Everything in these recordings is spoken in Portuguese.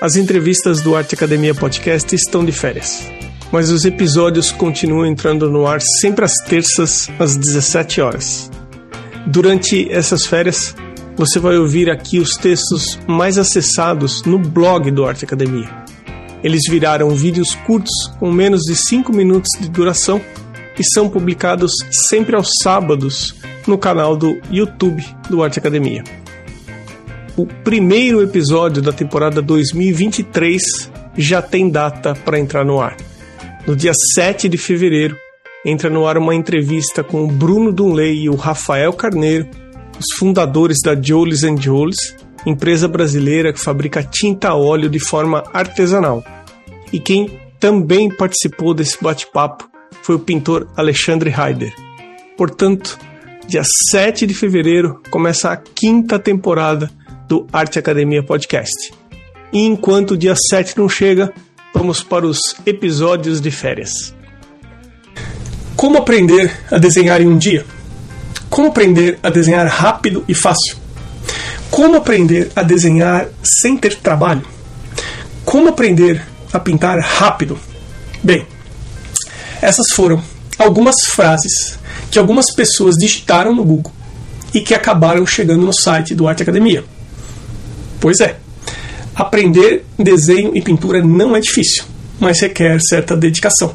As entrevistas do Arte Academia Podcast estão de férias, mas os episódios continuam entrando no ar sempre às terças, às 17 horas. Durante essas férias, você vai ouvir aqui os textos mais acessados no blog do Arte Academia. Eles viraram vídeos curtos com menos de 5 minutos de duração e são publicados sempre aos sábados no canal do YouTube do Arte Academia o primeiro episódio da temporada 2023 já tem data para entrar no ar. No dia 7 de fevereiro, entra no ar uma entrevista com o Bruno Dunley e o Rafael Carneiro, os fundadores da Jolis Jolis, empresa brasileira que fabrica tinta a óleo de forma artesanal. E quem também participou desse bate-papo foi o pintor Alexandre Heider. Portanto, dia 7 de fevereiro começa a quinta temporada do Arte Academia Podcast. E enquanto o dia 7 não chega, vamos para os episódios de férias. Como aprender a desenhar em um dia? Como aprender a desenhar rápido e fácil? Como aprender a desenhar sem ter trabalho? Como aprender a pintar rápido? Bem, essas foram algumas frases que algumas pessoas digitaram no Google e que acabaram chegando no site do Arte Academia. Pois é. Aprender desenho e pintura não é difícil, mas requer certa dedicação.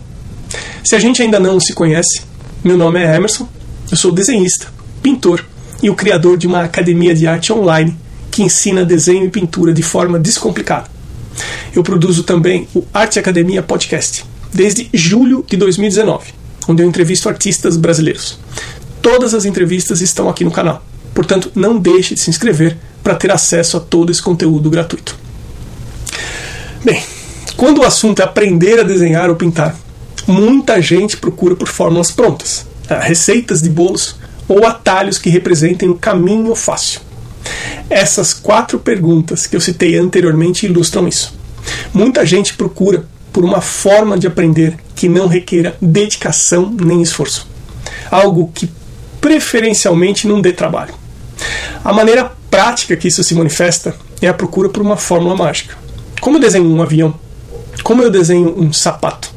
Se a gente ainda não se conhece, meu nome é Emerson, eu sou desenhista, pintor e o criador de uma academia de arte online que ensina desenho e pintura de forma descomplicada. Eu produzo também o Arte Academia Podcast, desde julho de 2019, onde eu entrevisto artistas brasileiros. Todas as entrevistas estão aqui no canal, portanto, não deixe de se inscrever para ter acesso a todo esse conteúdo gratuito. Bem, quando o assunto é aprender a desenhar ou pintar, muita gente procura por fórmulas prontas, ah, receitas de bolos ou atalhos que representem o caminho fácil. Essas quatro perguntas que eu citei anteriormente ilustram isso. Muita gente procura por uma forma de aprender que não requeira dedicação nem esforço. Algo que preferencialmente não dê trabalho. A maneira prática que isso se manifesta é a procura por uma fórmula mágica. Como eu desenho um avião? Como eu desenho um sapato?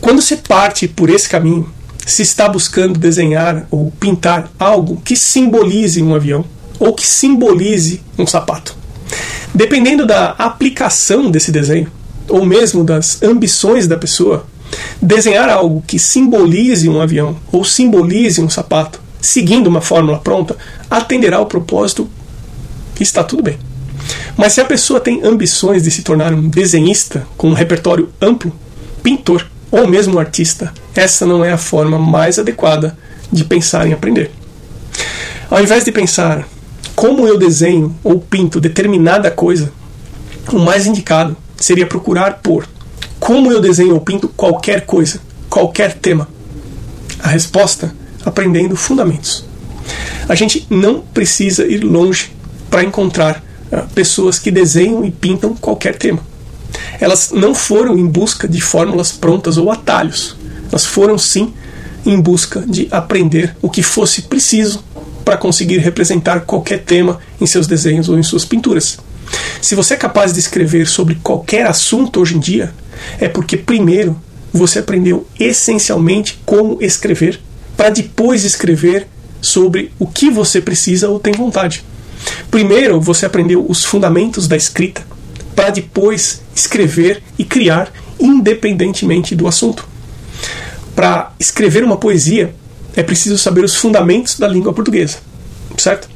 Quando se parte por esse caminho, se está buscando desenhar ou pintar algo que simbolize um avião ou que simbolize um sapato. Dependendo da aplicação desse desenho, ou mesmo das ambições da pessoa, desenhar algo que simbolize um avião ou simbolize um sapato seguindo uma fórmula pronta, atenderá ao propósito e está tudo bem. Mas se a pessoa tem ambições de se tornar um desenhista com um repertório amplo, pintor ou mesmo artista, essa não é a forma mais adequada de pensar em aprender. Ao invés de pensar como eu desenho ou pinto determinada coisa, o mais indicado seria procurar por como eu desenho ou pinto qualquer coisa, qualquer tema. A resposta aprendendo fundamentos. A gente não precisa ir longe para encontrar uh, pessoas que desenham e pintam qualquer tema. Elas não foram em busca de fórmulas prontas ou atalhos. Elas foram sim em busca de aprender o que fosse preciso para conseguir representar qualquer tema em seus desenhos ou em suas pinturas. Se você é capaz de escrever sobre qualquer assunto hoje em dia, é porque primeiro você aprendeu essencialmente como escrever para depois escrever sobre o que você precisa ou tem vontade. Primeiro você aprendeu os fundamentos da escrita, para depois escrever e criar independentemente do assunto. Para escrever uma poesia, é preciso saber os fundamentos da língua portuguesa, certo?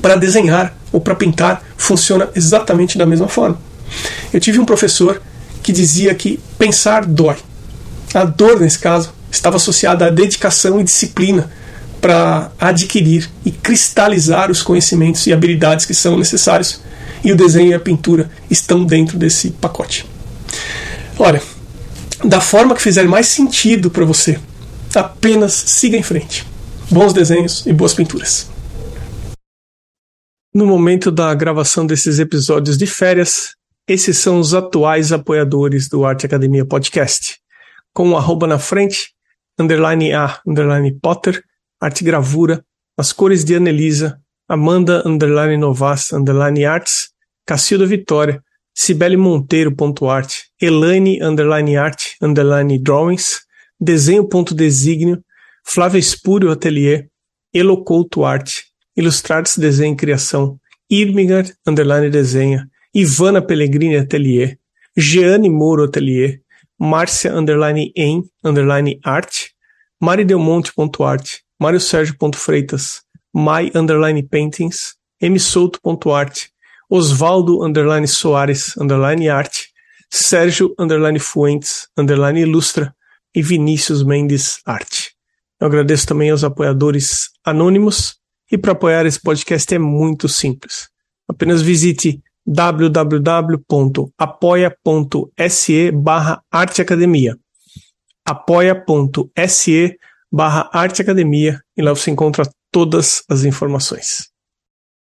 Para desenhar ou para pintar, funciona exatamente da mesma forma. Eu tive um professor que dizia que pensar dói. A dor, nesse caso, estava associada à dedicação e disciplina para adquirir e cristalizar os conhecimentos e habilidades que são necessários, e o desenho e a pintura estão dentro desse pacote. Olha, da forma que fizer mais sentido para você, apenas siga em frente. Bons desenhos e boas pinturas. No momento da gravação desses episódios de férias, esses são os atuais apoiadores do Arte Academia Podcast. Com o um arroba na frente, underline A, underline Potter, arte gravura, as cores de Anelisa, Amanda, underline Novas, underline Arts, Cacilda Vitória, cibelemonteiro.art, elaine underline art underline drawings, desenho.designio, Flávia Espúrio Atelier, Elocouto Arte, Ilustrates Desenho e Criação, Irmigar underline desenha, Ivana Pellegrini Atelier, Jeane Moro Atelier, Márcia underline em underline arte, maridelmonte.art, Mário Sérgio.freitas, my underline paintings, msouto.art, Osvaldo underline Soares underline arte, Sérgio underline Fuentes underline ilustra e Vinícius Mendes arte. Eu agradeço também aos apoiadores anônimos e para apoiar esse podcast é muito simples. Apenas visite www.apoia.se barra arteacademia apoia.se barra arteacademia e lá você encontra todas as informações.